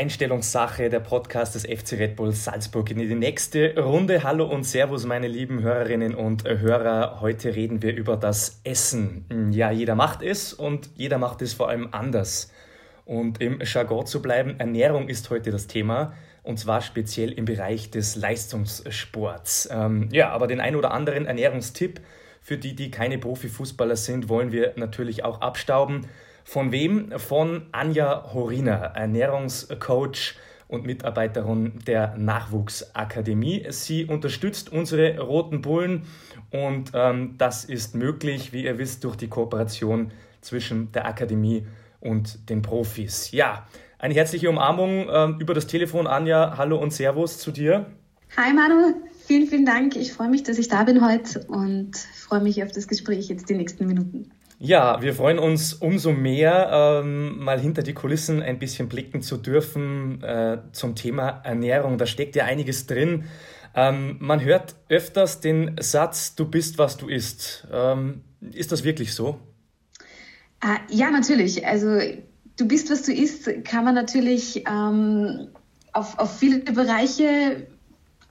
Einstellungssache, der Podcast des FC Red Bull Salzburg in die nächste Runde. Hallo und Servus, meine lieben Hörerinnen und Hörer. Heute reden wir über das Essen. Ja, jeder macht es und jeder macht es vor allem anders. Und im Jargon zu bleiben, Ernährung ist heute das Thema und zwar speziell im Bereich des Leistungssports. Ähm, ja, aber den ein oder anderen Ernährungstipp für die, die keine Profifußballer sind, wollen wir natürlich auch abstauben. Von wem? Von Anja Horina, Ernährungscoach und Mitarbeiterin der Nachwuchsakademie. Sie unterstützt unsere Roten Bullen und ähm, das ist möglich, wie ihr wisst, durch die Kooperation zwischen der Akademie und den Profis. Ja, eine herzliche Umarmung ähm, über das Telefon, Anja. Hallo und Servus zu dir. Hi Manu, vielen, vielen Dank. Ich freue mich, dass ich da bin heute und freue mich auf das Gespräch jetzt die nächsten Minuten. Ja, wir freuen uns umso mehr, ähm, mal hinter die Kulissen ein bisschen blicken zu dürfen äh, zum Thema Ernährung. Da steckt ja einiges drin. Ähm, man hört öfters den Satz, du bist, was du isst. Ähm, ist das wirklich so? Äh, ja, natürlich. Also du bist, was du isst, kann man natürlich ähm, auf, auf viele Bereiche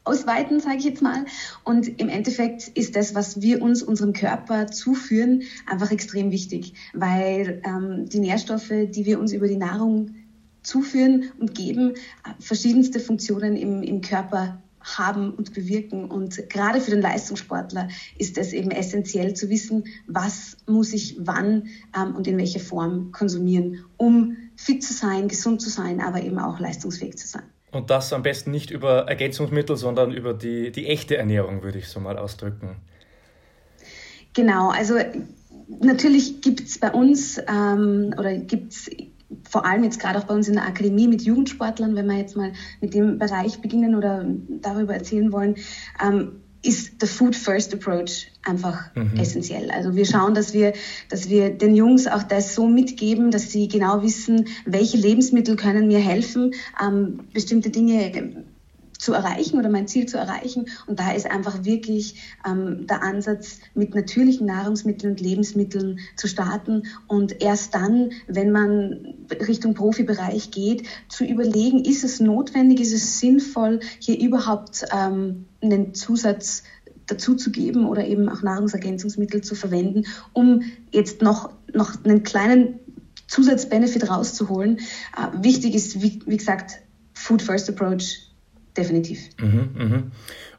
ausweiten, sage ich jetzt mal. Und im Endeffekt ist das, was wir uns unserem Körper zuführen, einfach extrem wichtig, weil ähm, die Nährstoffe, die wir uns über die Nahrung zuführen und geben, verschiedenste Funktionen im, im Körper haben und bewirken. Und gerade für den Leistungssportler ist es eben essentiell zu wissen, was muss ich wann ähm, und in welcher Form konsumieren, um fit zu sein, gesund zu sein, aber eben auch leistungsfähig zu sein. Und das am besten nicht über Ergänzungsmittel, sondern über die, die echte Ernährung, würde ich so mal ausdrücken. Genau, also natürlich gibt es bei uns ähm, oder gibt es vor allem jetzt gerade auch bei uns in der Akademie mit Jugendsportlern, wenn wir jetzt mal mit dem Bereich beginnen oder darüber erzählen wollen, ähm, ist der Food First Approach einfach mhm. essentiell. Also wir schauen, dass wir, dass wir den Jungs auch das so mitgeben, dass sie genau wissen, welche Lebensmittel können mir helfen, ähm, bestimmte Dinge zu erreichen oder mein Ziel zu erreichen. Und da ist einfach wirklich ähm, der Ansatz, mit natürlichen Nahrungsmitteln und Lebensmitteln zu starten und erst dann, wenn man Richtung Profibereich geht, zu überlegen, ist es notwendig, ist es sinnvoll, hier überhaupt ähm, einen Zusatz dazu zu geben oder eben auch Nahrungsergänzungsmittel zu verwenden, um jetzt noch, noch einen kleinen Zusatzbenefit rauszuholen. Äh, wichtig ist, wie, wie gesagt, Food First Approach definitiv. Mhm, mh.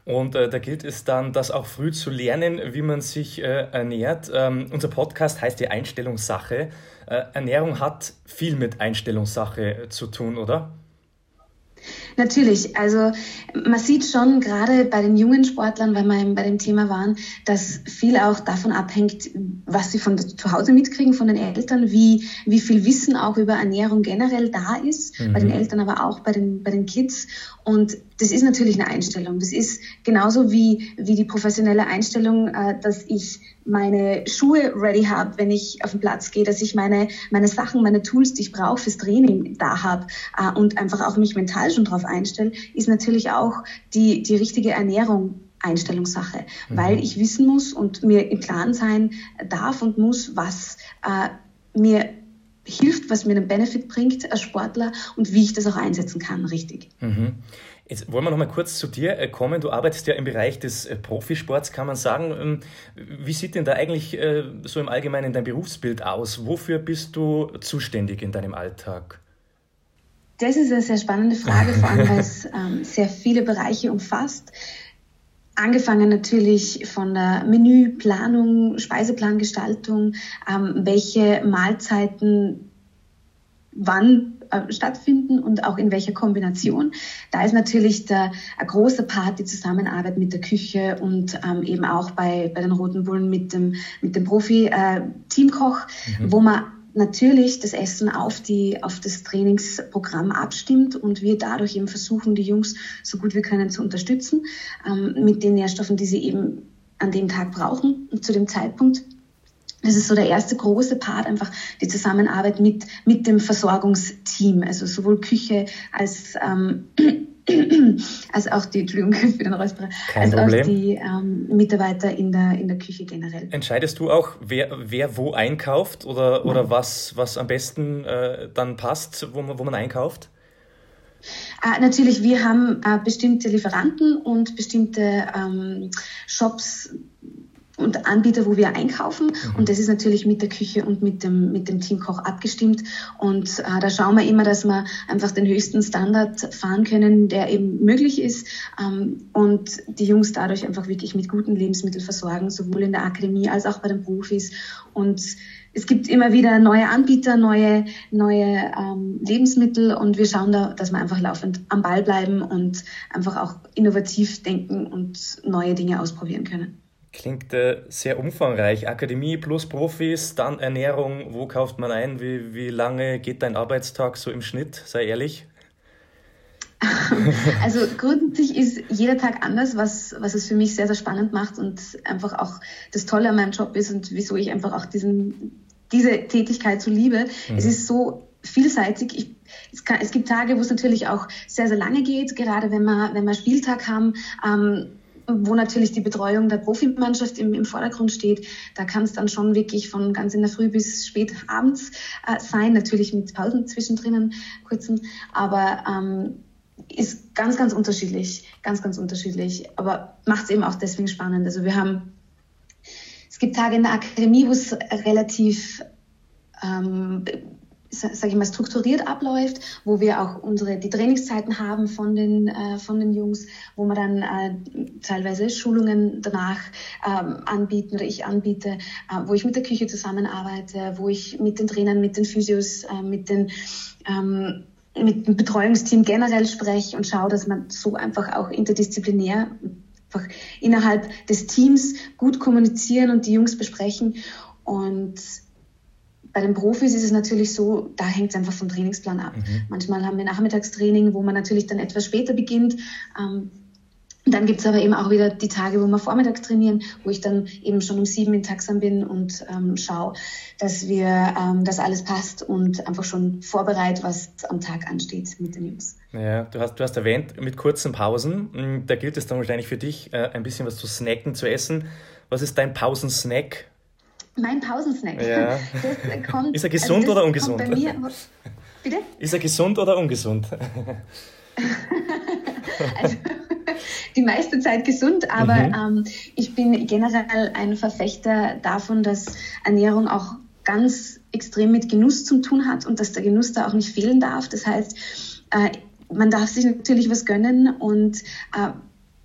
Und äh, da gilt es dann, das auch früh zu lernen, wie man sich äh, ernährt. Ähm, unser Podcast heißt die Einstellungssache. Äh, Ernährung hat viel mit Einstellungssache zu tun, oder? Natürlich, also man sieht schon gerade bei den jungen Sportlern, weil wir bei dem Thema waren, dass viel auch davon abhängt, was sie von zu Hause mitkriegen, von den Eltern, wie, wie viel Wissen auch über Ernährung generell da ist, mhm. bei den mhm. Eltern, aber auch bei den, bei den Kids. Und das ist natürlich eine Einstellung. Das ist genauso wie, wie die professionelle Einstellung, äh, dass ich meine Schuhe ready habe, wenn ich auf den Platz gehe, dass ich meine, meine Sachen, meine Tools, die ich brauche fürs Training da habe äh, und einfach auch mich mental schon drauf einstelle, ist natürlich auch die, die richtige Ernährung Einstellungssache, mhm. weil ich wissen muss und mir im Klaren sein darf und muss, was äh, mir hilft, was mir einen Benefit bringt als Sportler und wie ich das auch einsetzen kann, richtig. Mhm. Jetzt wollen wir noch mal kurz zu dir äh, kommen. Du arbeitest ja im Bereich des äh, Profisports, kann man sagen. Ähm, wie sieht denn da eigentlich äh, so im Allgemeinen dein Berufsbild aus? Wofür bist du zuständig in deinem Alltag? Das ist eine sehr spannende Frage, vor allem weil es ähm, sehr viele Bereiche umfasst. Angefangen natürlich von der Menüplanung, Speiseplangestaltung, ähm, welche Mahlzeiten wann äh, stattfinden und auch in welcher Kombination. Da ist natürlich der, ein großer Part die Zusammenarbeit mit der Küche und ähm, eben auch bei, bei den Roten Bullen mit dem, mit dem Profi-Teamkoch, äh, mhm. wo man natürlich das Essen auf, die, auf das Trainingsprogramm abstimmt und wir dadurch eben versuchen, die Jungs so gut wir können zu unterstützen ähm, mit den Nährstoffen, die sie eben an dem Tag brauchen und zu dem Zeitpunkt. Das ist so der erste große Part, einfach die Zusammenarbeit mit, mit dem Versorgungsteam, also sowohl Küche als, ähm, als auch die, Entschuldigung für den Räusperer, als Problem. auch die ähm, Mitarbeiter in der, in der Küche generell. Entscheidest du auch, wer, wer wo einkauft oder, oder was, was am besten äh, dann passt, wo man, wo man einkauft? Äh, natürlich, wir haben äh, bestimmte Lieferanten und bestimmte ähm, Shops und Anbieter, wo wir einkaufen. Mhm. Und das ist natürlich mit der Küche und mit dem, mit dem Teamkoch abgestimmt. Und äh, da schauen wir immer, dass wir einfach den höchsten Standard fahren können, der eben möglich ist. Ähm, und die Jungs dadurch einfach wirklich mit guten Lebensmitteln versorgen, sowohl in der Akademie als auch bei den Profis. Und es gibt immer wieder neue Anbieter, neue, neue ähm, Lebensmittel und wir schauen da, dass wir einfach laufend am Ball bleiben und einfach auch innovativ denken und neue Dinge ausprobieren können. Klingt äh, sehr umfangreich. Akademie plus Profis, dann Ernährung. Wo kauft man ein? Wie, wie lange geht dein Arbeitstag so im Schnitt? Sei ehrlich. Also grundsätzlich ist jeder Tag anders, was, was es für mich sehr, sehr spannend macht und einfach auch das Tolle an meinem Job ist und wieso ich einfach auch diesen, diese Tätigkeit so liebe. Mhm. Es ist so vielseitig. Ich, es, kann, es, gibt Tage, wo es natürlich auch sehr, sehr lange geht, gerade wenn wir, wenn wir Spieltag haben. Ähm, wo natürlich die Betreuung der Profimannschaft im, im Vordergrund steht. Da kann es dann schon wirklich von ganz in der Früh bis spät abends äh, sein, natürlich mit Pausen zwischendrin, kurzen, aber ähm, ist ganz, ganz unterschiedlich, ganz, ganz unterschiedlich, aber macht es eben auch deswegen spannend. Also wir haben, es gibt Tage in der Akademie, wo es relativ ähm, sage ich mal, strukturiert abläuft, wo wir auch unsere die Trainingszeiten haben von den äh, von den Jungs, wo wir dann äh, teilweise Schulungen danach ähm, anbieten oder ich anbiete, äh, wo ich mit der Küche zusammenarbeite, wo ich mit den Trainern, mit den Physios, äh, mit den ähm, mit dem Betreuungsteam generell spreche und schaue, dass man so einfach auch interdisziplinär einfach innerhalb des Teams gut kommunizieren und die Jungs besprechen. Und bei den Profis ist es natürlich so, da hängt es einfach vom Trainingsplan ab. Mhm. Manchmal haben wir Nachmittagstraining, wo man natürlich dann etwas später beginnt. Ähm, dann gibt es aber eben auch wieder die Tage, wo wir vormittags trainieren, wo ich dann eben schon um sieben in Taxam bin und ähm, schaue, dass wir, ähm, dass alles passt und einfach schon vorbereitet, was am Tag ansteht mit den Jungs. Ja, du hast, du hast erwähnt, mit kurzen Pausen, hm, da gilt es dann wahrscheinlich für dich, äh, ein bisschen was zu snacken, zu essen. Was ist dein Pausensnack? Mein Pausensnack. Ja. Kommt, ist er gesund also oder ungesund? Bei mir, bitte? Ist er gesund oder ungesund? also, die meiste Zeit gesund, aber mhm. ähm, ich bin generell ein Verfechter davon, dass Ernährung auch ganz extrem mit Genuss zu tun hat und dass der Genuss da auch nicht fehlen darf. Das heißt, äh, man darf sich natürlich was gönnen und äh,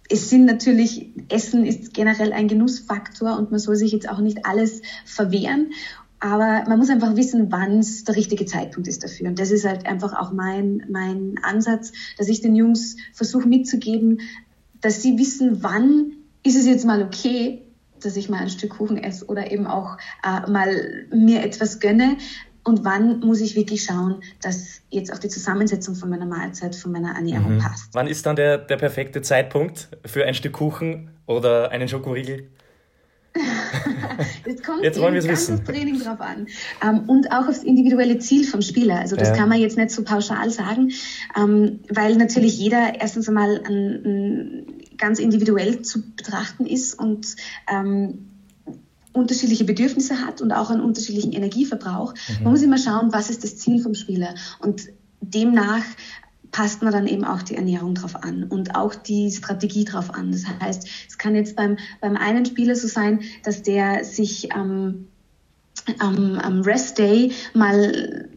es sind natürlich, Essen ist generell ein Genussfaktor und man soll sich jetzt auch nicht alles verwehren. Aber man muss einfach wissen, wann es der richtige Zeitpunkt ist dafür. Und das ist halt einfach auch mein, mein Ansatz, dass ich den Jungs versuche mitzugeben, dass sie wissen, wann ist es jetzt mal okay, dass ich mal ein Stück Kuchen esse oder eben auch äh, mal mir etwas gönne und wann muss ich wirklich schauen, dass jetzt auch die Zusammensetzung von meiner Mahlzeit, von meiner Ernährung mhm. passt. Wann ist dann der, der perfekte Zeitpunkt für ein Stück Kuchen oder einen Schokoriegel? jetzt kommt jetzt wollen wir ganz wissen. aufs Training drauf an. Ähm, und auch aufs individuelle Ziel vom Spieler. Also das ja. kann man jetzt nicht so pauschal sagen, ähm, weil natürlich jeder erstens einmal ein, ein ganz individuell zu betrachten ist und ähm, unterschiedliche Bedürfnisse hat und auch einen unterschiedlichen Energieverbrauch. Mhm. Man muss immer schauen, was ist das Ziel vom Spieler. Und demnach passt man dann eben auch die Ernährung drauf an und auch die Strategie drauf an. Das heißt, es kann jetzt beim, beim einen Spieler so sein, dass der sich ähm, am, am Rest Day mal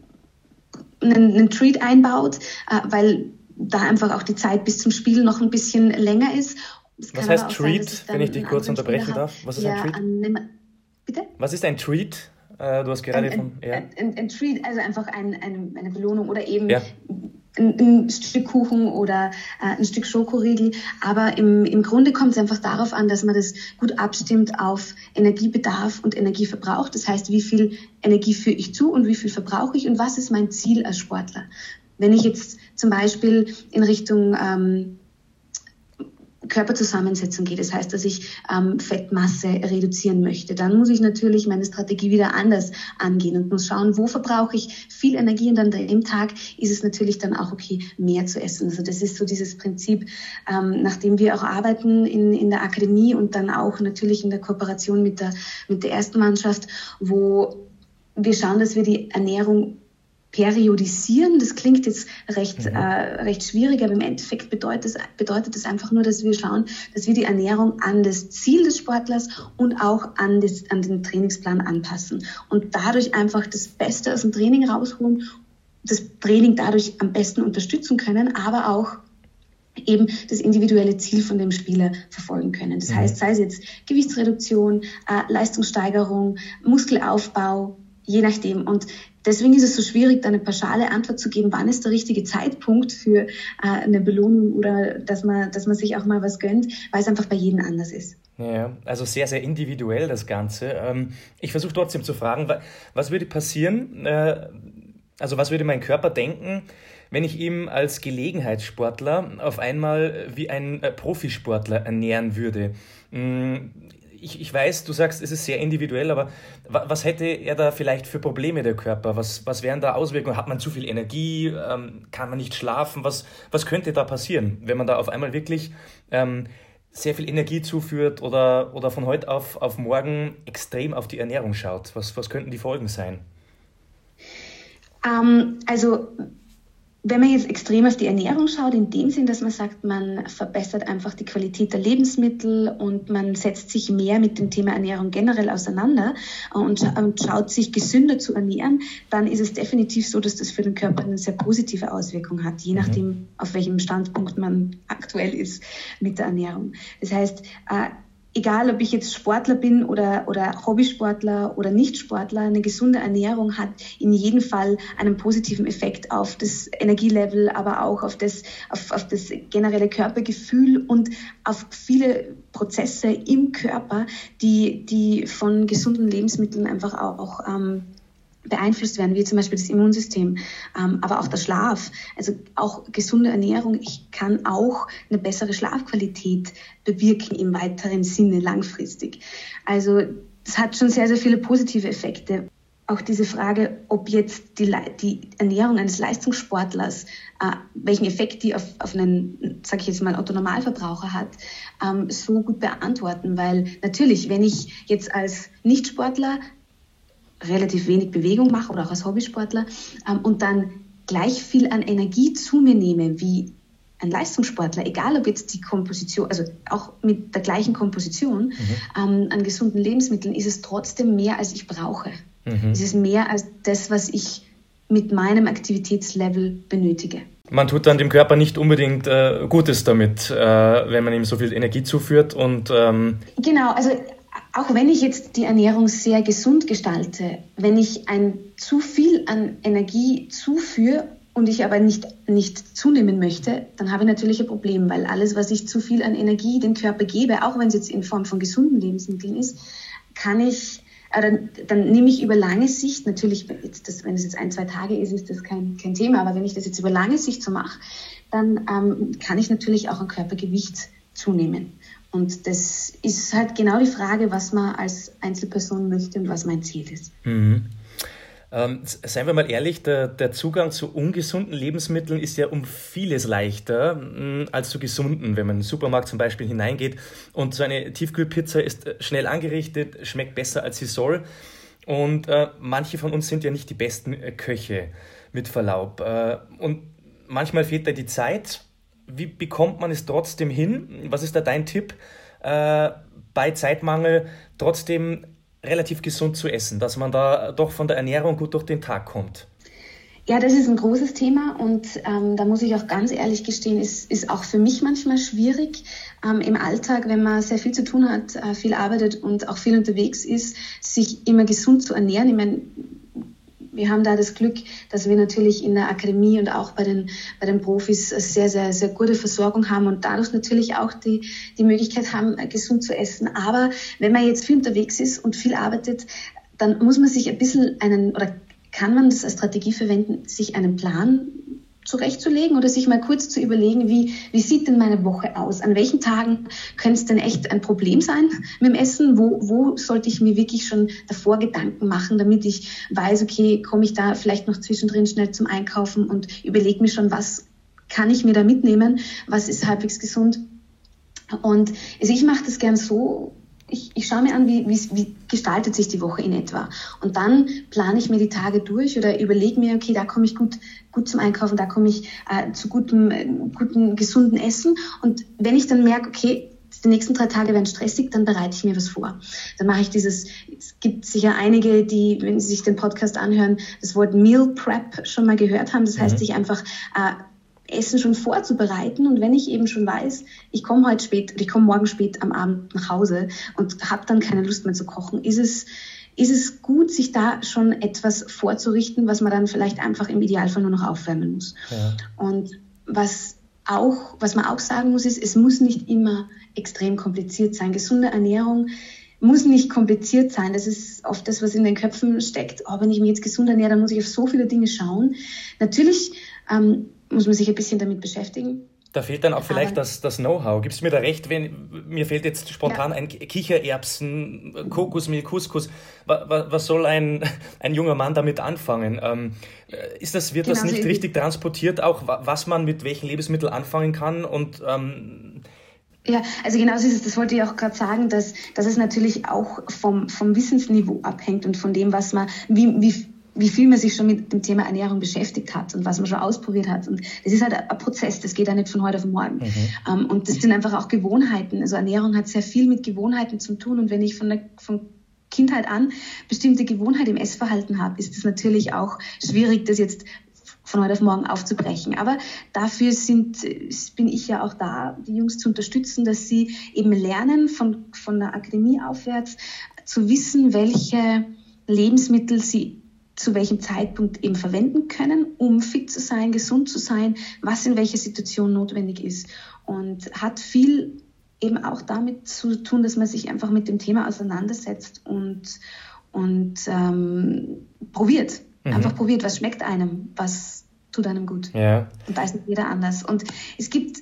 einen, einen Treat einbaut, äh, weil da einfach auch die Zeit bis zum Spiel noch ein bisschen länger ist. Was heißt Treat, sein, wenn ich dich kurz unterbrechen darf? Was ist ein Treat? Bitte? Was ist ein Treat? Äh, du hast gerade ein, von. Ja. Ein, ein, Treat, also einfach ein, eine, eine Belohnung oder eben ja. ein, ein, Stück Kuchen oder äh, ein Stück Schokoriegel. Aber im, im Grunde kommt es einfach darauf an, dass man das gut abstimmt auf Energiebedarf und Energieverbrauch. Das heißt, wie viel Energie führe ich zu und wie viel verbrauche ich und was ist mein Ziel als Sportler. Wenn ich jetzt zum Beispiel in Richtung ähm, Körperzusammensetzung geht. Das heißt, dass ich ähm, Fettmasse reduzieren möchte. Dann muss ich natürlich meine Strategie wieder anders angehen und muss schauen, wo verbrauche ich viel Energie und an dem Tag ist es natürlich dann auch okay, mehr zu essen. Also das ist so dieses Prinzip, ähm, nach wir auch arbeiten in, in der Akademie und dann auch natürlich in der Kooperation mit der, mit der ersten Mannschaft, wo wir schauen, dass wir die Ernährung periodisieren. Das klingt jetzt recht, mhm. äh, recht schwierig, aber im Endeffekt bedeutet es bedeutet das einfach nur, dass wir schauen, dass wir die Ernährung an das Ziel des Sportlers und auch an, das, an den Trainingsplan anpassen und dadurch einfach das Beste aus dem Training rausholen, das Training dadurch am besten unterstützen können, aber auch eben das individuelle Ziel von dem Spieler verfolgen können. Das mhm. heißt, sei es jetzt Gewichtsreduktion, äh, Leistungssteigerung, Muskelaufbau, je nachdem. Und deswegen ist es so schwierig, da eine pauschale Antwort zu geben, wann ist der richtige Zeitpunkt für äh, eine Belohnung oder dass man, dass man sich auch mal was gönnt, weil es einfach bei jedem anders ist. Ja, also sehr, sehr individuell das Ganze. Ähm, ich versuche trotzdem zu fragen, was würde passieren, äh, also was würde mein Körper denken, wenn ich ihm als Gelegenheitssportler auf einmal wie ein äh, Profisportler ernähren würde? Ich, ich weiß, du sagst, es ist sehr individuell, aber was hätte er da vielleicht für Probleme, der Körper? Was, was wären da Auswirkungen? Hat man zu viel Energie? Ähm, kann man nicht schlafen? Was, was könnte da passieren, wenn man da auf einmal wirklich ähm, sehr viel Energie zuführt oder, oder von heute auf, auf morgen extrem auf die Ernährung schaut? Was, was könnten die Folgen sein? Ähm, also wenn man jetzt extrem auf die Ernährung schaut, in dem Sinn, dass man sagt, man verbessert einfach die Qualität der Lebensmittel und man setzt sich mehr mit dem Thema Ernährung generell auseinander und, schaut sich gesünder zu ernähren, dann ist es definitiv so, dass das für den Körper eine sehr positive Auswirkung hat, je mhm. nachdem, auf welchem Standpunkt man aktuell ist mit der Ernährung. Das heißt, äh, egal ob ich jetzt Sportler bin oder, oder Hobbysportler oder Nichtsportler, eine gesunde Ernährung hat in jedem Fall einen positiven Effekt auf das Energielevel, aber auch auf das, auf, auf das generelle Körpergefühl und auf viele Prozesse im Körper, die, die von gesunden Lebensmitteln einfach auch, auch ähm, beeinflusst werden, wie zum Beispiel das Immunsystem, ähm, aber auch der Schlaf, also auch gesunde Ernährung. Ich kann auch eine bessere Schlafqualität bewirken im weiteren Sinne langfristig. Also das hat schon sehr, sehr viele positive Effekte. Auch diese Frage, ob jetzt die, die Ernährung eines Leistungssportlers, äh, welchen Effekt die auf, auf einen, sage ich jetzt mal, Autonormalverbraucher hat, ähm, so gut beantworten. Weil natürlich, wenn ich jetzt als Nichtsportler relativ wenig Bewegung mache oder auch als Hobbysportler ähm, und dann gleich viel an Energie zu mir nehme wie ein Leistungssportler, egal ob jetzt die Komposition, also auch mit der gleichen Komposition mhm. ähm, an gesunden Lebensmitteln, ist es trotzdem mehr, als ich brauche. Mhm. Es ist mehr als das, was ich mit meinem Aktivitätslevel benötige. Man tut dann dem Körper nicht unbedingt äh, Gutes damit, äh, wenn man ihm so viel Energie zuführt und ähm genau, also auch wenn ich jetzt die Ernährung sehr gesund gestalte, wenn ich ein zu viel an Energie zuführe und ich aber nicht, nicht zunehmen möchte, dann habe ich natürlich ein Problem, weil alles, was ich zu viel an Energie dem Körper gebe, auch wenn es jetzt in Form von gesunden Lebensmitteln ist, kann ich, äh, dann, nehme ich über lange Sicht, natürlich, das, wenn es jetzt ein, zwei Tage ist, ist das kein, kein Thema, aber wenn ich das jetzt über lange Sicht so mache, dann ähm, kann ich natürlich auch an Körpergewicht zunehmen. Und das ist halt genau die Frage, was man als Einzelperson möchte und was mein Ziel ist. Mhm. Ähm, seien wir mal ehrlich, der, der, Zugang zu ungesunden Lebensmitteln ist ja um vieles leichter mh, mm, als zu gesunden. Wenn man in den Supermarkt zum Beispiel hineingeht und so eine Tiefkühlpizza ist äh, schnell angerichtet, schmeckt besser als sie soll. Und äh, manche von uns sind ja nicht die besten äh, Köche, mit Verlaub. Äh, und manchmal fehlt da die Zeit wie bekommt man es trotzdem hin? Was ist da dein Tipp, äh, bei Zeitmangel trotzdem relativ gesund zu essen, dass man da doch von der Ernährung gut durch den Tag kommt? Ja, das ist ein großes Thema und ähm, da muss ich auch ganz ehrlich gestehen, ist, ist auch für mich manchmal schwierig ähm, im Alltag, wenn man sehr viel zu tun hat, äh, viel arbeitet und auch viel unterwegs ist, sich immer gesund zu ernähren. Ich meine, wir haben da das Glück, dass wir natürlich in der Akademie und auch bei den, bei den Profis sehr, sehr, sehr gute Versorgung haben und dadurch natürlich auch die, die Möglichkeit haben, gesund zu essen. Aber wenn man jetzt viel unterwegs ist und viel arbeitet, dann muss man sich ein bisschen einen, oder kann man das als Strategie verwenden, sich einen Plan zurechtzulegen oder sich mal kurz zu überlegen, wie, wie sieht denn meine Woche aus? An welchen Tagen könnte es denn echt ein Problem sein mit dem Essen? Wo, wo sollte ich mir wirklich schon davor Gedanken machen, damit ich weiß, okay, komme ich da vielleicht noch zwischendrin schnell zum Einkaufen und überlege mir schon, was kann ich mir da mitnehmen? Was ist halbwegs gesund? Und also ich mache das gern so, ich, ich schaue mir an, wie, wie, wie gestaltet sich die Woche in etwa. Und dann plane ich mir die Tage durch oder überlege mir, okay, da komme ich gut, gut zum Einkaufen, da komme ich äh, zu gutem, äh, guten, gesunden Essen. Und wenn ich dann merke, okay, die nächsten drei Tage werden stressig, dann bereite ich mir was vor. Dann mache ich dieses, es gibt sicher einige, die, wenn sie sich den Podcast anhören, das Wort Meal Prep schon mal gehört haben. Das heißt, mhm. sich einfach äh, Essen schon vorzubereiten. Und wenn ich eben schon weiß, ich komme heute spät, ich komme morgen spät am Abend nach Hause und habe dann keine Lust mehr zu kochen, ist es, ist es gut, sich da schon etwas vorzurichten, was man dann vielleicht einfach im Idealfall nur noch aufwärmen muss. Ja. Und was auch, was man auch sagen muss, ist, es muss nicht immer extrem kompliziert sein. Gesunde Ernährung muss nicht kompliziert sein. Das ist oft das, was in den Köpfen steckt. Oh, wenn ich mich jetzt gesund ernähre, dann muss ich auf so viele Dinge schauen. Natürlich ähm, muss man sich ein bisschen damit beschäftigen. Da fehlt dann auch vielleicht das, das Know-how. Gibst du mir da recht, wenn mir fehlt jetzt spontan ja. ein Kichererbsen, Kokosmehl, Couscous. Was, was soll ein, ein junger Mann damit anfangen? Ähm, ist das, wird genau, das nicht richtig transportiert, auch was man mit welchen Lebensmitteln anfangen kann? Und ähm, ja, also genau so ist es. Das wollte ich auch gerade sagen, dass, dass es natürlich auch vom, vom Wissensniveau abhängt und von dem, was man, wie, wie wie viel man sich schon mit dem Thema Ernährung beschäftigt hat und was man schon ausprobiert hat. Und das ist halt ein Prozess, das geht ja nicht von heute auf morgen. Mhm. Ähm, und das sind einfach auch Gewohnheiten. Also Ernährung hat sehr viel mit Gewohnheiten zu tun. Und wenn ich von der von Kindheit an bestimmte Gewohnheit im Essverhalten habe, ist es natürlich auch schwierig, das jetzt von heute auf morgen aufzubrechen. Aber dafür sind, bin ich ja auch da, die Jungs zu unterstützen, dass sie eben lernen, von, von der Akademie aufwärts zu wissen, welche Lebensmittel sie zu welchem Zeitpunkt eben verwenden können, um fit zu sein, gesund zu sein, was in welcher Situation notwendig ist. Und hat viel eben auch damit zu tun, dass man sich einfach mit dem Thema auseinandersetzt und, und ähm, probiert. Mhm. Einfach probiert, was schmeckt einem, was tut einem gut. Ja. Und da ist nicht jeder anders. Und es gibt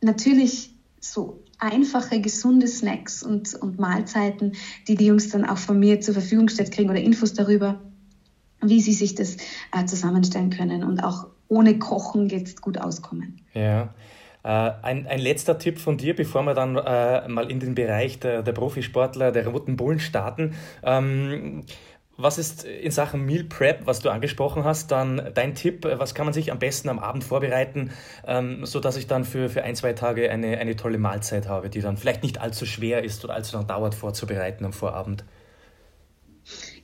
natürlich so einfache, gesunde Snacks und, und Mahlzeiten, die die Jungs dann auch von mir zur Verfügung gestellt kriegen oder Infos darüber wie sie sich das äh, zusammenstellen können und auch ohne Kochen jetzt gut auskommen. Ja. Äh, ein, ein letzter Tipp von dir, bevor wir dann äh, mal in den Bereich der, der Profisportler, der roten Bullen starten. Ähm, was ist in Sachen Meal Prep, was du angesprochen hast, dann dein Tipp? Was kann man sich am besten am Abend vorbereiten, ähm, sodass ich dann für, für ein, zwei Tage eine, eine tolle Mahlzeit habe, die dann vielleicht nicht allzu schwer ist oder allzu lang dauert vorzubereiten am Vorabend?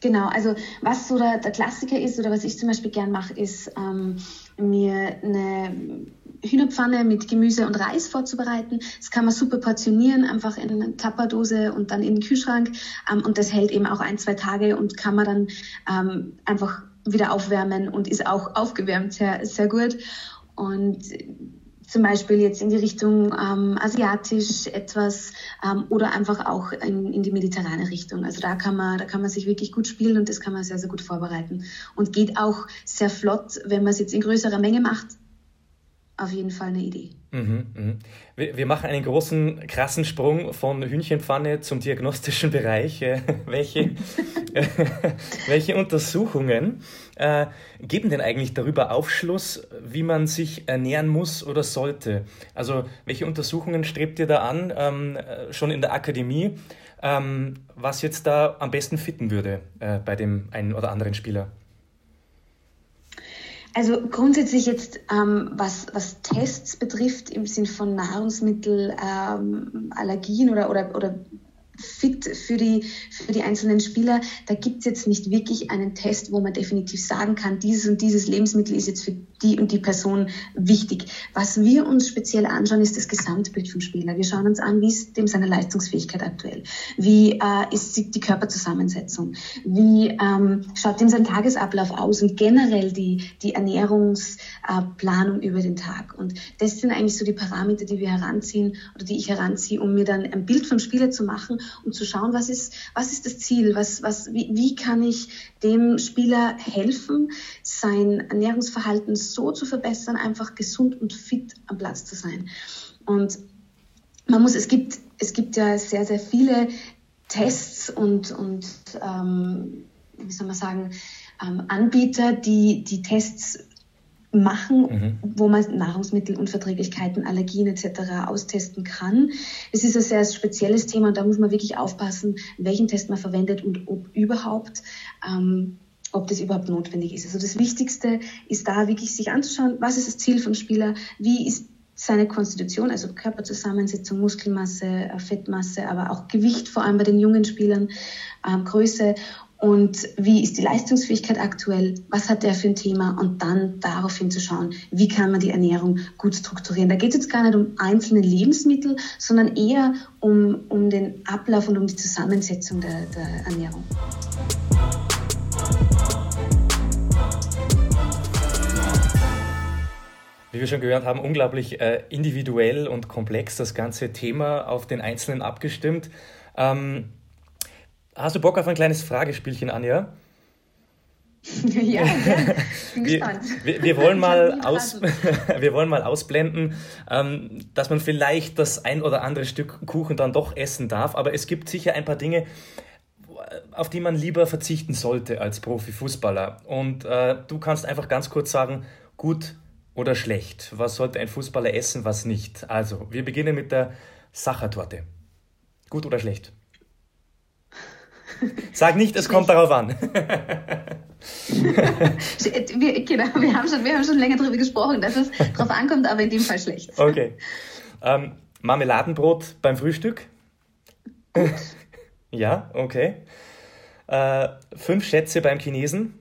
Genau, also was so der, der Klassiker ist oder was ich zum Beispiel gern mache, ist ähm, mir eine Hühnerpfanne mit Gemüse und Reis vorzubereiten. Das kann man super portionieren, einfach in eine Tapperdose und dann in den Kühlschrank. Ähm, und das hält eben auch ein, zwei Tage und kann man dann ähm, einfach wieder aufwärmen und ist auch aufgewärmt sehr, sehr gut. Und zum Beispiel jetzt in die Richtung ähm, asiatisch etwas ähm, oder einfach auch in, in, die mediterrane Richtung. Also da kann man, da kann man sich wirklich gut spielen und das kann man sehr, sehr gut vorbereiten. Und geht auch sehr flott, wenn man es jetzt in größerer Menge macht. Auf jeden Fall eine Idee. Mhm, mh. wir, wir, machen einen großen, krassen Sprung von Hühnchenpfanne zum diagnostischen Bereich. Äh, welche, welche Untersuchungen äh, geben denn eigentlich darüber Aufschluss, wie man sich ernähren muss oder sollte? Also welche Untersuchungen strebt ihr da an, ähm, äh, schon in der Akademie, ähm, was jetzt da am besten fitten würde äh, bei dem einen oder anderen Spieler? Also grundsätzlich jetzt, ähm, was, was Tests betrifft im Sinn von Nahrungsmittelallergien ähm, oder, oder, oder fit für die, für die einzelnen Spieler. Da gibt es jetzt nicht wirklich einen Test, wo man definitiv sagen kann, dieses und dieses Lebensmittel ist jetzt für die und die Person wichtig. Was wir uns speziell anschauen, ist das Gesamtbild vom Spieler. Wir schauen uns an, wie ist dem seine Leistungsfähigkeit aktuell? Wie äh, ist die Körperzusammensetzung? Wie ähm, schaut dem sein Tagesablauf aus und generell die, die Ernährungsplanung äh, über den Tag? Und das sind eigentlich so die Parameter, die wir heranziehen oder die ich heranziehe, um mir dann ein Bild vom Spieler zu machen und zu schauen, was ist, was ist das Ziel? Was, was, wie, wie kann ich dem Spieler helfen, sein Ernährungsverhalten so zu verbessern, einfach gesund und fit am Platz zu sein? Und man muss, es gibt, es gibt ja sehr, sehr viele Tests und, und ähm, wie soll man sagen, ähm, Anbieter, die die Tests machen, mhm. wo man Nahrungsmittelunverträglichkeiten, Allergien etc. austesten kann. Es ist ein sehr spezielles Thema und da muss man wirklich aufpassen, welchen Test man verwendet und ob überhaupt. Ähm, ob das überhaupt notwendig ist. Also das Wichtigste ist da wirklich sich anzuschauen, was ist das Ziel vom Spieler, wie ist seine Konstitution, also Körperzusammensetzung, Muskelmasse, äh, Fettmasse, aber auch Gewicht, vor allem bei den jungen Spielern, ähm, Größe und wie ist die Leistungsfähigkeit aktuell, was hat der für ein Thema und dann darauf hinzuschauen, wie kann man die Ernährung gut strukturieren. Da geht es jetzt gar nicht um einzelne Lebensmittel, sondern eher um, um den Ablauf und um die Zusammensetzung der, der Ernährung. Wie wir schon gehört haben, unglaublich äh, individuell und komplex das ganze Thema auf den Einzelnen abgestimmt. Ähm, Hast du Bock auf ein kleines Fragespielchen, Anja? ja, bin gespannt. Wir, wir, wollen mal aus, wir wollen mal ausblenden, ähm, dass man vielleicht das ein oder andere Stück Kuchen dann doch essen darf, aber es gibt sicher ein paar Dinge, auf die man lieber verzichten sollte als Profifußballer. Und äh, du kannst einfach ganz kurz sagen, gut oder schlecht. Was sollte ein Fußballer essen, was nicht? Also, wir beginnen mit der Sachertorte. Gut oder schlecht? Sag nicht, es kommt darauf an. wir, genau, wir haben, schon, wir haben schon länger darüber gesprochen, dass es darauf ankommt, aber in dem Fall schlecht. Okay. Ähm, Marmeladenbrot beim Frühstück? Gut. ja, okay. Äh, fünf Schätze beim Chinesen?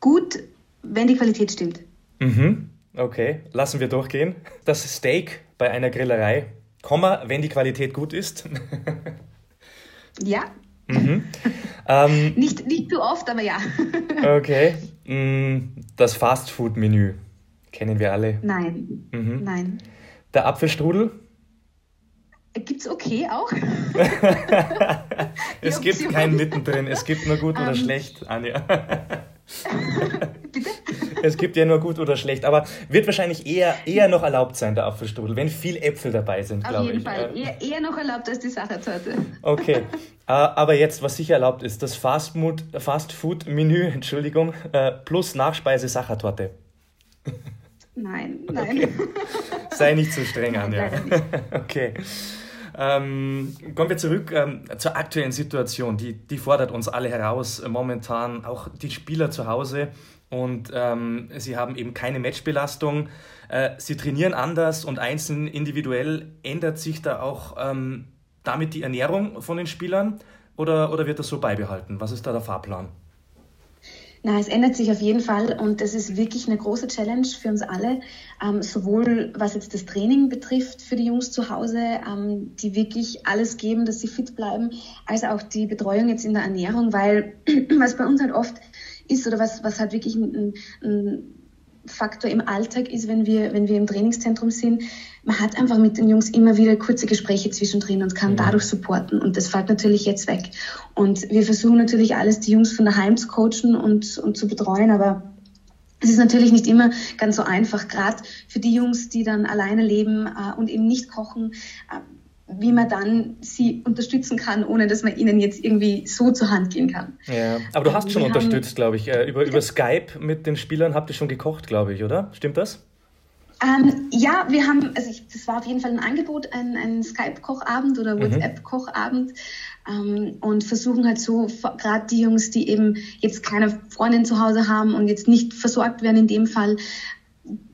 Gut, wenn die Qualität stimmt. Mhm. Okay, lassen wir durchgehen. Das Steak bei einer Grillerei, Komma, wenn die Qualität gut ist. ja, Mhm. Ähm, nicht, nicht zu oft, aber ja. okay. Mm, das Fastfood-Menü kennen wir alle. Nein. Mhm. Nein. Der Apfelstrudel? Gibt es okay auch? es gibt kein Mittendrin, es gibt nur gut oder ähm. schlecht, Anja. Es gibt ja nur gut oder schlecht, aber wird wahrscheinlich eher, eher noch erlaubt sein, der Apfelstrudel, wenn viel Äpfel dabei sind, glaube ich. Auf jeden Fall, eher, eher, noch erlaubt als die Sachertorte. Okay, äh, aber jetzt, was sicher erlaubt ist, das Fast-Food-Menü, Entschuldigung, äh, plus Nachspeise Sachertorte. Nein, nein. Okay. Sei nicht zu streng an, ja. Okay. Ähm, kommen wir zurück ähm, zur aktuellen Situation. Die, die fordert uns alle heraus äh, momentan, auch die Spieler zu Hause. Und ähm, sie haben eben keine Matchbelastung. Äh, sie trainieren anders und einzeln individuell ändert sich da auch ähm, damit die Ernährung von den Spielern oder, oder wird das so beibehalten? Was ist da der Fahrplan? Na, es ändert sich auf jeden Fall und das ist wirklich eine große Challenge für uns alle, ähm, sowohl was jetzt das Training betrifft für die Jungs zu Hause, ähm, die wirklich alles geben, dass sie fit bleiben, als auch die Betreuung jetzt in der Ernährung, weil was bei uns halt oft ist oder was, was halt wirklich ein, ein Faktor im Alltag ist, wenn wir, wenn wir im Trainingszentrum sind. Man hat einfach mit den Jungs immer wieder kurze Gespräche zwischendrin und kann mhm. dadurch supporten. Und das fällt natürlich jetzt weg. Und wir versuchen natürlich alles, die Jungs von daheim zu coachen und, und zu betreuen, aber es ist natürlich nicht immer ganz so einfach, gerade für die Jungs, die dann alleine leben äh, und eben nicht kochen. Äh, wie man dann sie unterstützen kann, ohne dass man ihnen jetzt irgendwie so zur Hand gehen kann. Ja, aber du hast schon wir unterstützt, glaube ich. Äh, über, über Skype mit den Spielern habt ihr schon gekocht, glaube ich, oder? Stimmt das? Ähm, ja, wir haben, also ich, das war auf jeden Fall ein Angebot, ein, ein Skype-Kochabend oder mhm. WhatsApp-Kochabend ähm, und versuchen halt so, gerade die Jungs, die eben jetzt keine Freundin zu Hause haben und jetzt nicht versorgt werden in dem Fall,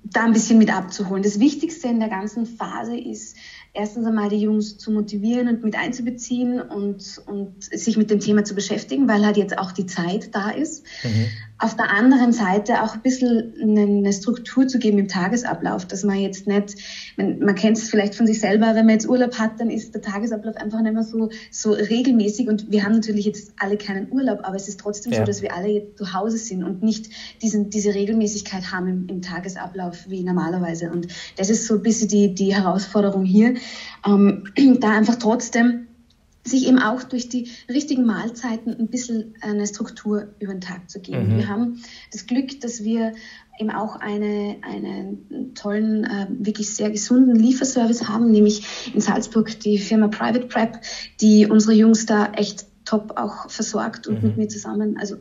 da ein bisschen mit abzuholen. Das Wichtigste in der ganzen Phase ist, erstens einmal die Jungs zu motivieren und mit einzubeziehen und, und sich mit dem Thema zu beschäftigen, weil halt jetzt auch die Zeit da ist. Mhm. Auf der anderen Seite auch ein bisschen eine, Struktur zu geben im Tagesablauf, dass man jetzt nicht, man, man kennt es vielleicht von sich selber, wenn man jetzt Urlaub hat, dann ist der Tagesablauf einfach nicht mehr so, so regelmäßig und wir haben natürlich jetzt alle keinen Urlaub, aber es ist trotzdem ja. so, dass wir alle jetzt zu Hause sind und nicht diesen, diese Regelmäßigkeit haben im, im Tagesablauf wie normalerweise und das ist so ein bisschen die, die Herausforderung hier, ähm, da einfach trotzdem sich eben auch durch die richtigen Mahlzeiten ein bisschen eine Struktur über den Tag zu geben. Mhm. Wir haben das Glück, dass wir eben auch eine, einen tollen, äh, wirklich sehr gesunden Lieferservice haben, nämlich in Salzburg die Firma Private Prep, die unsere Jungs da echt top auch versorgt und mhm. mit mir zusammen, also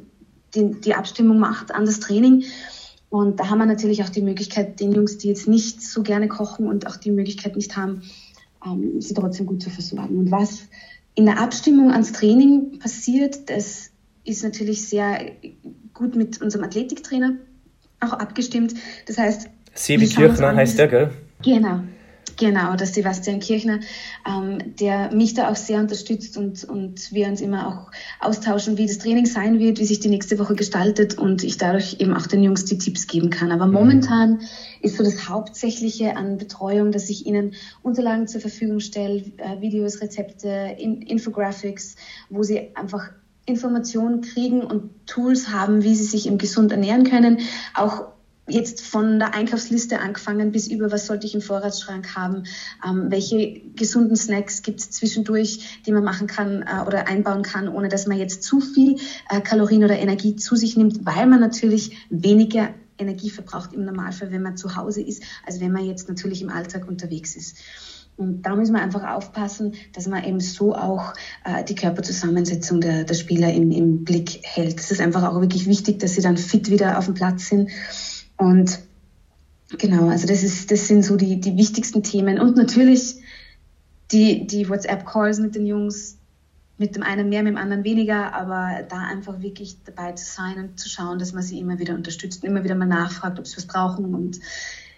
die, die Abstimmung macht an das Training. Und da haben wir natürlich auch die Möglichkeit, den Jungs, die jetzt nicht so gerne kochen und auch die Möglichkeit nicht haben, ähm, sie trotzdem gut zu versorgen. Und was in der Abstimmung ans Training passiert, das ist natürlich sehr gut mit unserem Athletiktrainer auch abgestimmt. Das heißt, Sebi Kirchner heißt der, gell? Genau, Genau, der Sebastian Kirchner, ähm, der mich da auch sehr unterstützt und, und wir uns immer auch austauschen, wie das Training sein wird, wie sich die nächste Woche gestaltet und ich dadurch eben auch den Jungs die Tipps geben kann. Aber mhm. momentan ist so das Hauptsächliche an Betreuung, dass ich ihnen Unterlagen zur Verfügung stelle, äh, Videos, Rezepte, in, Infographics, wo sie einfach Informationen kriegen und Tools haben, wie sie sich im gesund ernähren können, auch jetzt von der Einkaufsliste angefangen bis über, was sollte ich im Vorratsschrank haben, ähm, welche gesunden Snacks gibt es zwischendurch, die man machen kann äh, oder einbauen kann, ohne dass man jetzt zu viel äh, Kalorien oder Energie zu sich nimmt, weil man natürlich weniger Energie verbraucht im Normalfall, wenn man zu Hause ist, als wenn man jetzt natürlich im Alltag unterwegs ist. Und da müssen wir einfach aufpassen, dass man eben so auch äh, die Körperzusammensetzung der, der Spieler im, im Blick hält. Es ist einfach auch wirklich wichtig, dass sie dann fit wieder auf dem Platz sind und genau, also das, ist, das sind so die, die wichtigsten Themen. Und natürlich die, die WhatsApp-Calls mit den Jungs, mit dem einen mehr, mit dem anderen weniger, aber da einfach wirklich dabei zu sein und zu schauen, dass man sie immer wieder unterstützt immer wieder mal nachfragt, ob sie was brauchen und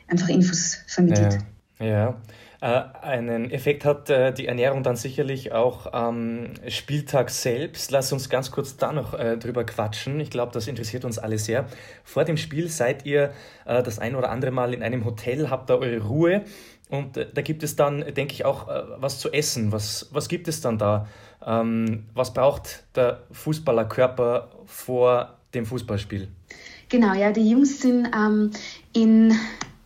einfach Infos vermittelt. Ja, ja. Äh, einen Effekt hat äh, die Ernährung dann sicherlich auch am Spieltag selbst. Lass uns ganz kurz da noch äh, drüber quatschen. Ich glaube, das interessiert uns alle sehr. Vor dem Spiel seid ihr das ein oder andere Mal in einem Hotel, habt da eure Ruhe und da gibt es dann, denke ich, auch was zu essen. Was, was gibt es dann da? Ähm, was braucht der Fußballerkörper vor dem Fußballspiel? Genau, ja, die Jungs sind ähm, in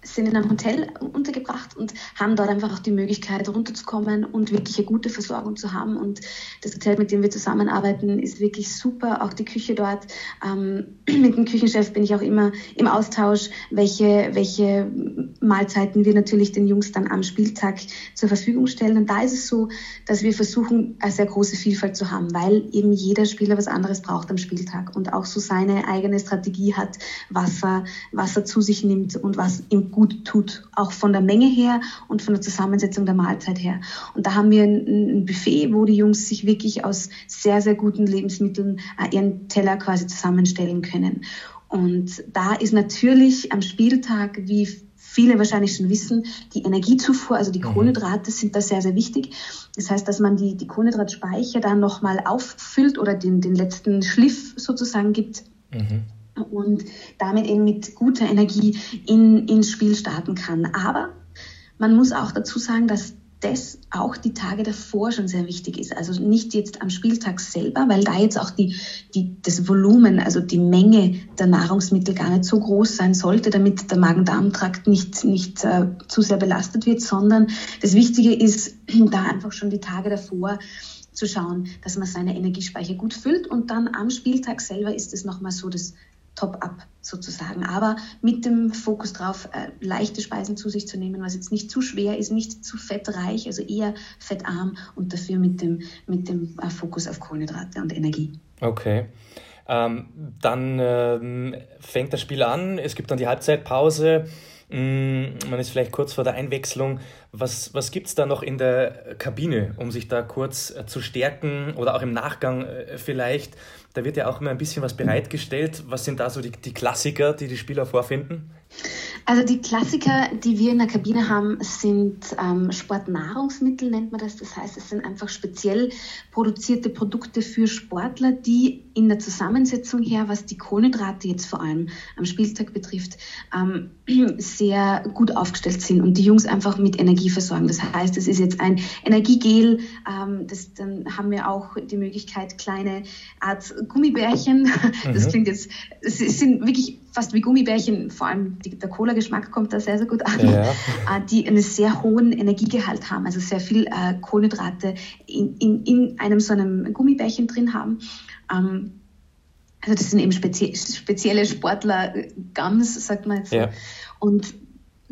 sind in einem Hotel untergebracht und haben dort einfach auch die Möglichkeit runterzukommen und wirklich eine gute Versorgung zu haben. Und das Hotel, mit dem wir zusammenarbeiten, ist wirklich super. Auch die Küche dort. Ähm, mit dem Küchenchef bin ich auch immer im Austausch, welche, welche Mahlzeiten wir natürlich den Jungs dann am Spieltag zur Verfügung stellen. Und da ist es so, dass wir versuchen, eine sehr große Vielfalt zu haben, weil eben jeder Spieler was anderes braucht am Spieltag und auch so seine eigene Strategie hat, was er, was er zu sich nimmt und was ihm gut tut, auch von der Menge her und von der Zusammensetzung der Mahlzeit her. Und da haben wir ein, Buffet, wo die Jungs sich wirklich aus sehr, sehr guten Lebensmitteln äh, ihren Teller quasi zusammenstellen können. Und da ist natürlich am Spieltag, wie viele wahrscheinlich schon wissen, die Energiezufuhr, also die mhm. Kohlenhydrate sind da sehr, sehr wichtig. Das heißt, dass man die, die Kohlenhydratspeicher dann nochmal auffüllt oder den, den letzten Schliff sozusagen gibt. Mhm und damit eben mit guter Energie in, ins Spiel starten kann. Aber man muss auch dazu sagen, dass das auch die Tage davor schon sehr wichtig ist. Also nicht jetzt am Spieltag selber, weil da jetzt auch die, die, das Volumen, also die Menge der Nahrungsmittel gar nicht so groß sein sollte, damit der Magen-Darm-Trakt nicht, nicht äh, zu sehr belastet wird, sondern das Wichtige ist, da einfach schon die Tage davor zu schauen, dass man seine Energiespeicher gut füllt und dann am Spieltag selber ist es nochmal so das top-up sozusagen. Aber mit dem Fokus drauf, äh, leichte Speisen zu sich zu nehmen, was jetzt nicht zu schwer ist, nicht zu fettreich, also eher fettarm und dafür mit dem, mit dem äh, Fokus auf Kohlenhydrate und Energie. Okay. Ähm, dann ähm, fängt das Spiel an, es gibt dann die Halbzeitpause. Mm, man ist vielleicht kurz vor der Einwechslung. Was, was gibt es da noch in der Kabine, um sich da kurz äh, zu stärken oder auch im Nachgang äh, vielleicht? Da wird ja auch immer ein bisschen was bereitgestellt. Was sind da so die, die Klassiker, die die Spieler vorfinden? Also die Klassiker, die wir in der Kabine haben, sind ähm, Sportnahrungsmittel, nennt man das. Das heißt, es sind einfach speziell produzierte Produkte für Sportler, die in der Zusammensetzung her, was die Kohlenhydrate jetzt vor allem am Spieltag betrifft, ähm, sehr gut aufgestellt sind und die Jungs einfach mit Energie versorgen. Das heißt, es ist jetzt ein Energiegel, ähm, das, dann haben wir auch die Möglichkeit, kleine Art Gummibärchen, das mhm. klingt jetzt, es sind wirklich fast wie Gummibärchen, vor allem die, der Cola-Geschmack kommt da sehr, sehr gut an, ja. Äh, die einen sehr hohen Energiegehalt haben, also sehr viel äh, Kohlenhydrate in, in, in einem so einem Gummibärchen drin haben. Ähm, also das sind eben spezie spezielle Sportler, äh, Gums, sagt man jetzt. Ja. Und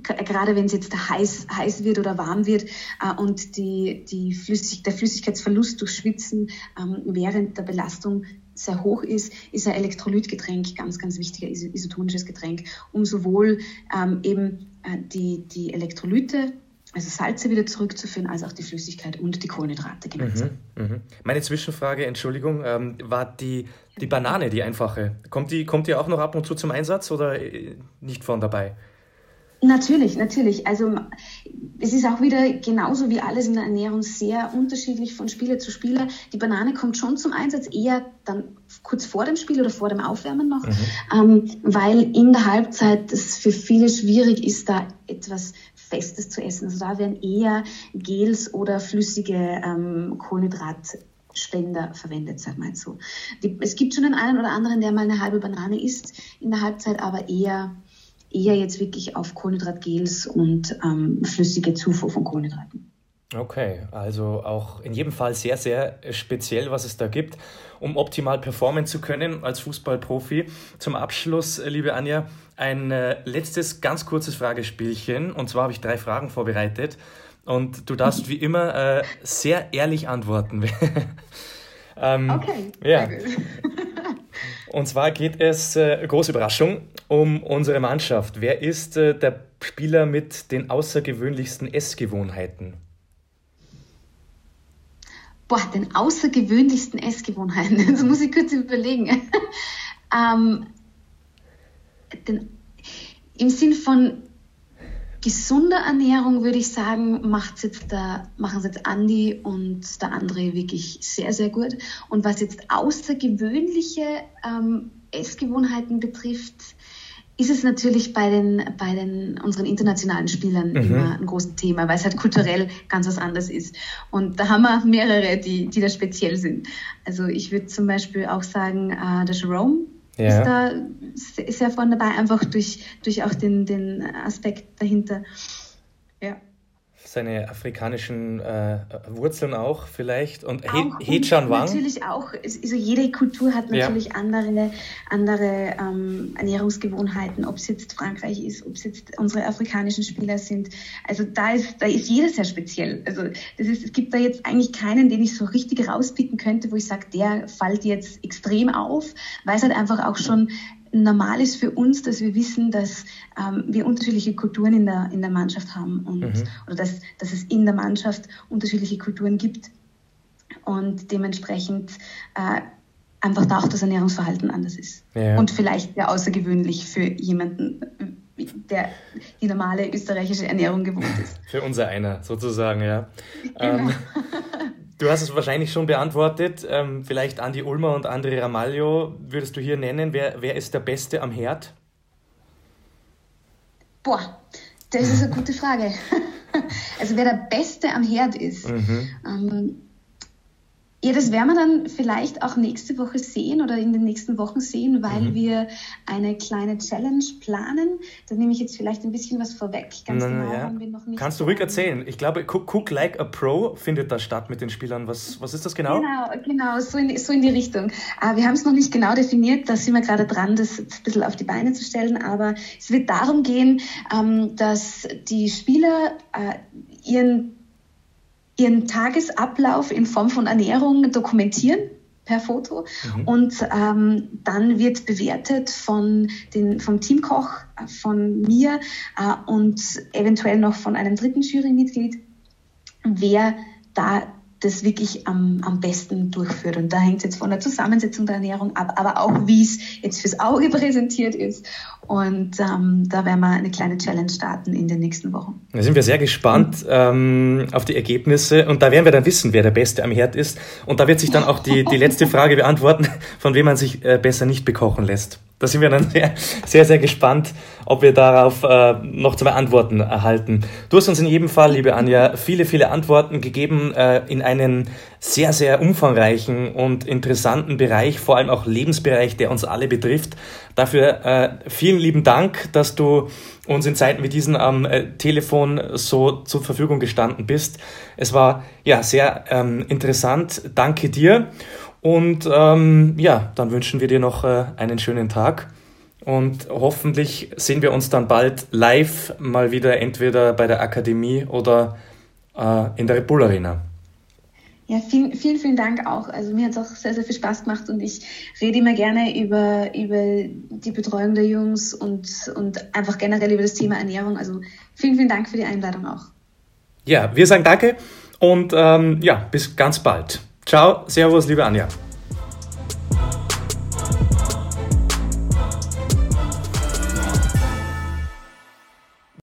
gerade wenn es jetzt heiß, heiß wird oder warm wird äh, und die, die Flüssig der Flüssigkeitsverlust durch Schwitzen ähm, während der Belastung sehr hoch ist, ist ein Elektrolytgetränk, ganz, ganz wichtiger isotonisches Getränk, um sowohl ähm, eben äh, die, die Elektrolyte also Salze wieder zurückzuführen, als auch die Flüssigkeit und die Kohlenhydrate gemeinsam. Mhm, mh. Meine Zwischenfrage, Entschuldigung, ähm, war die, die Banane, die einfache. Kommt die, kommt die auch noch ab und zu zum Einsatz oder äh, nicht von dabei? Natürlich, natürlich. Also es ist auch wieder genauso wie alles in der Ernährung sehr unterschiedlich von Spieler zu Spieler. Die Banane kommt schon zum Einsatz, eher dann kurz vor dem Spiel oder vor dem Aufwärmen noch, mhm. ähm, weil in der Halbzeit es für viele schwierig ist, da etwas Festes zu essen. Also da werden eher Gels oder flüssige ähm, Kohlenhydratspender verwendet, sag mal so. Die, es gibt schon den einen oder anderen, der mal eine halbe Banane isst in der Halbzeit, aber eher eher jetzt wirklich auf Kohlenhydratgels und ähm, flüssige Zufuhr von Kohlenhydraten. Okay, also auch in jedem Fall sehr, sehr speziell, was es da gibt, um optimal performen zu können als Fußballprofi. Zum Abschluss, liebe Anja, ein äh, letztes ganz kurzes Fragespielchen. Und zwar habe ich drei Fragen vorbereitet. Und du darfst wie immer äh, sehr ehrlich antworten. ähm, okay. Ja. Und zwar geht es, äh, große Überraschung, um unsere Mannschaft. Wer ist äh, der Spieler mit den außergewöhnlichsten Essgewohnheiten? Boah, den außergewöhnlichsten Essgewohnheiten. Das muss ich kurz überlegen. ähm, den, Im Sinn von gesunder Ernährung würde ich sagen, macht's jetzt der, machen es jetzt Andi und der andere wirklich sehr, sehr gut. Und was jetzt außergewöhnliche ähm, Essgewohnheiten betrifft, ist es natürlich bei den, bei den unseren internationalen Spielern mhm. immer ein großes Thema, weil es halt kulturell ganz was anderes ist. Und da haben wir mehrere, die, die da speziell sind. Also ich würde zum Beispiel auch sagen, äh, der Jerome ja. ist da sehr vorne dabei, einfach durch, durch auch den, den Aspekt dahinter. Ja seine afrikanischen äh, Wurzeln auch vielleicht und He Chan Wang. Natürlich auch. Also jede Kultur hat natürlich ja. andere, andere ähm, Ernährungsgewohnheiten, ob es jetzt Frankreich ist, ob es jetzt unsere afrikanischen Spieler sind. Also da ist, da ist jeder sehr speziell. Also das ist, es gibt da jetzt eigentlich keinen, den ich so richtig rauspicken könnte, wo ich sage, der fällt jetzt extrem auf, weil es halt einfach auch schon normal ist für uns, dass wir wissen, dass ähm, wir unterschiedliche Kulturen in der, in der Mannschaft haben und, mhm. oder dass, dass es in der Mannschaft unterschiedliche Kulturen gibt und dementsprechend äh, einfach da auch das Ernährungsverhalten anders ist. Ja. Und vielleicht sehr außergewöhnlich für jemanden, der die normale österreichische Ernährung gewohnt ist. Für unser einer sozusagen, ja. Genau. Ähm, Du hast es wahrscheinlich schon beantwortet. Ähm, vielleicht Andi Ulmer und André Ramalho würdest du hier nennen. Wer, wer ist der Beste am Herd? Boah, das ist eine gute Frage. Also wer der Beste am Herd ist. Mhm. Ähm, ja, das werden wir dann vielleicht auch nächste Woche sehen oder in den nächsten Wochen sehen, weil mhm. wir eine kleine Challenge planen. Da nehme ich jetzt vielleicht ein bisschen was vorweg. Ganz Na, genau ja. haben wir noch nicht. Kannst du ruhig erzählen? Ich glaube, Cook Like a Pro findet da statt mit den Spielern. Was, was ist das genau? Genau, genau, so in, so in die Richtung. Uh, wir haben es noch nicht genau definiert, da sind wir gerade dran, das ein bisschen auf die Beine zu stellen, aber es wird darum gehen, ähm, dass die Spieler uh, ihren ihren Tagesablauf in Form von Ernährung dokumentieren per Foto mhm. und ähm, dann wird bewertet von den, vom Teamkoch, äh, von mir äh, und eventuell noch von einem dritten Jurymitglied, wer da das wirklich am, am besten durchführt. Und da hängt es jetzt von der Zusammensetzung der Ernährung ab, aber auch wie es jetzt fürs Auge präsentiert ist. Und ähm, da werden wir eine kleine Challenge starten in den nächsten Wochen. Da sind wir sehr gespannt ähm, auf die Ergebnisse und da werden wir dann wissen, wer der Beste am Herd ist. Und da wird sich dann auch die, die letzte Frage beantworten, von wem man sich äh, besser nicht bekochen lässt. Da sind wir dann sehr, sehr, sehr gespannt, ob wir darauf äh, noch zwei Antworten erhalten. Du hast uns in jedem Fall, liebe Anja, viele, viele Antworten gegeben äh, in einen sehr, sehr umfangreichen und interessanten Bereich, vor allem auch Lebensbereich, der uns alle betrifft. Dafür äh, vielen lieben Dank, dass du uns in Zeiten wie diesen am äh, Telefon so zur Verfügung gestanden bist. Es war ja sehr ähm, interessant. Danke dir. Und ähm, ja, dann wünschen wir dir noch äh, einen schönen Tag. Und hoffentlich sehen wir uns dann bald live mal wieder entweder bei der Akademie oder äh, in der Red Bull Arena. Ja, vielen, vielen, vielen Dank auch. Also mir hat es auch sehr, sehr viel Spaß gemacht und ich rede immer gerne über, über die Betreuung der Jungs und, und einfach generell über das Thema Ernährung. Also vielen, vielen Dank für die Einladung auch. Ja, wir sagen danke und ähm, ja, bis ganz bald. Ciao, Servus, liebe Anja.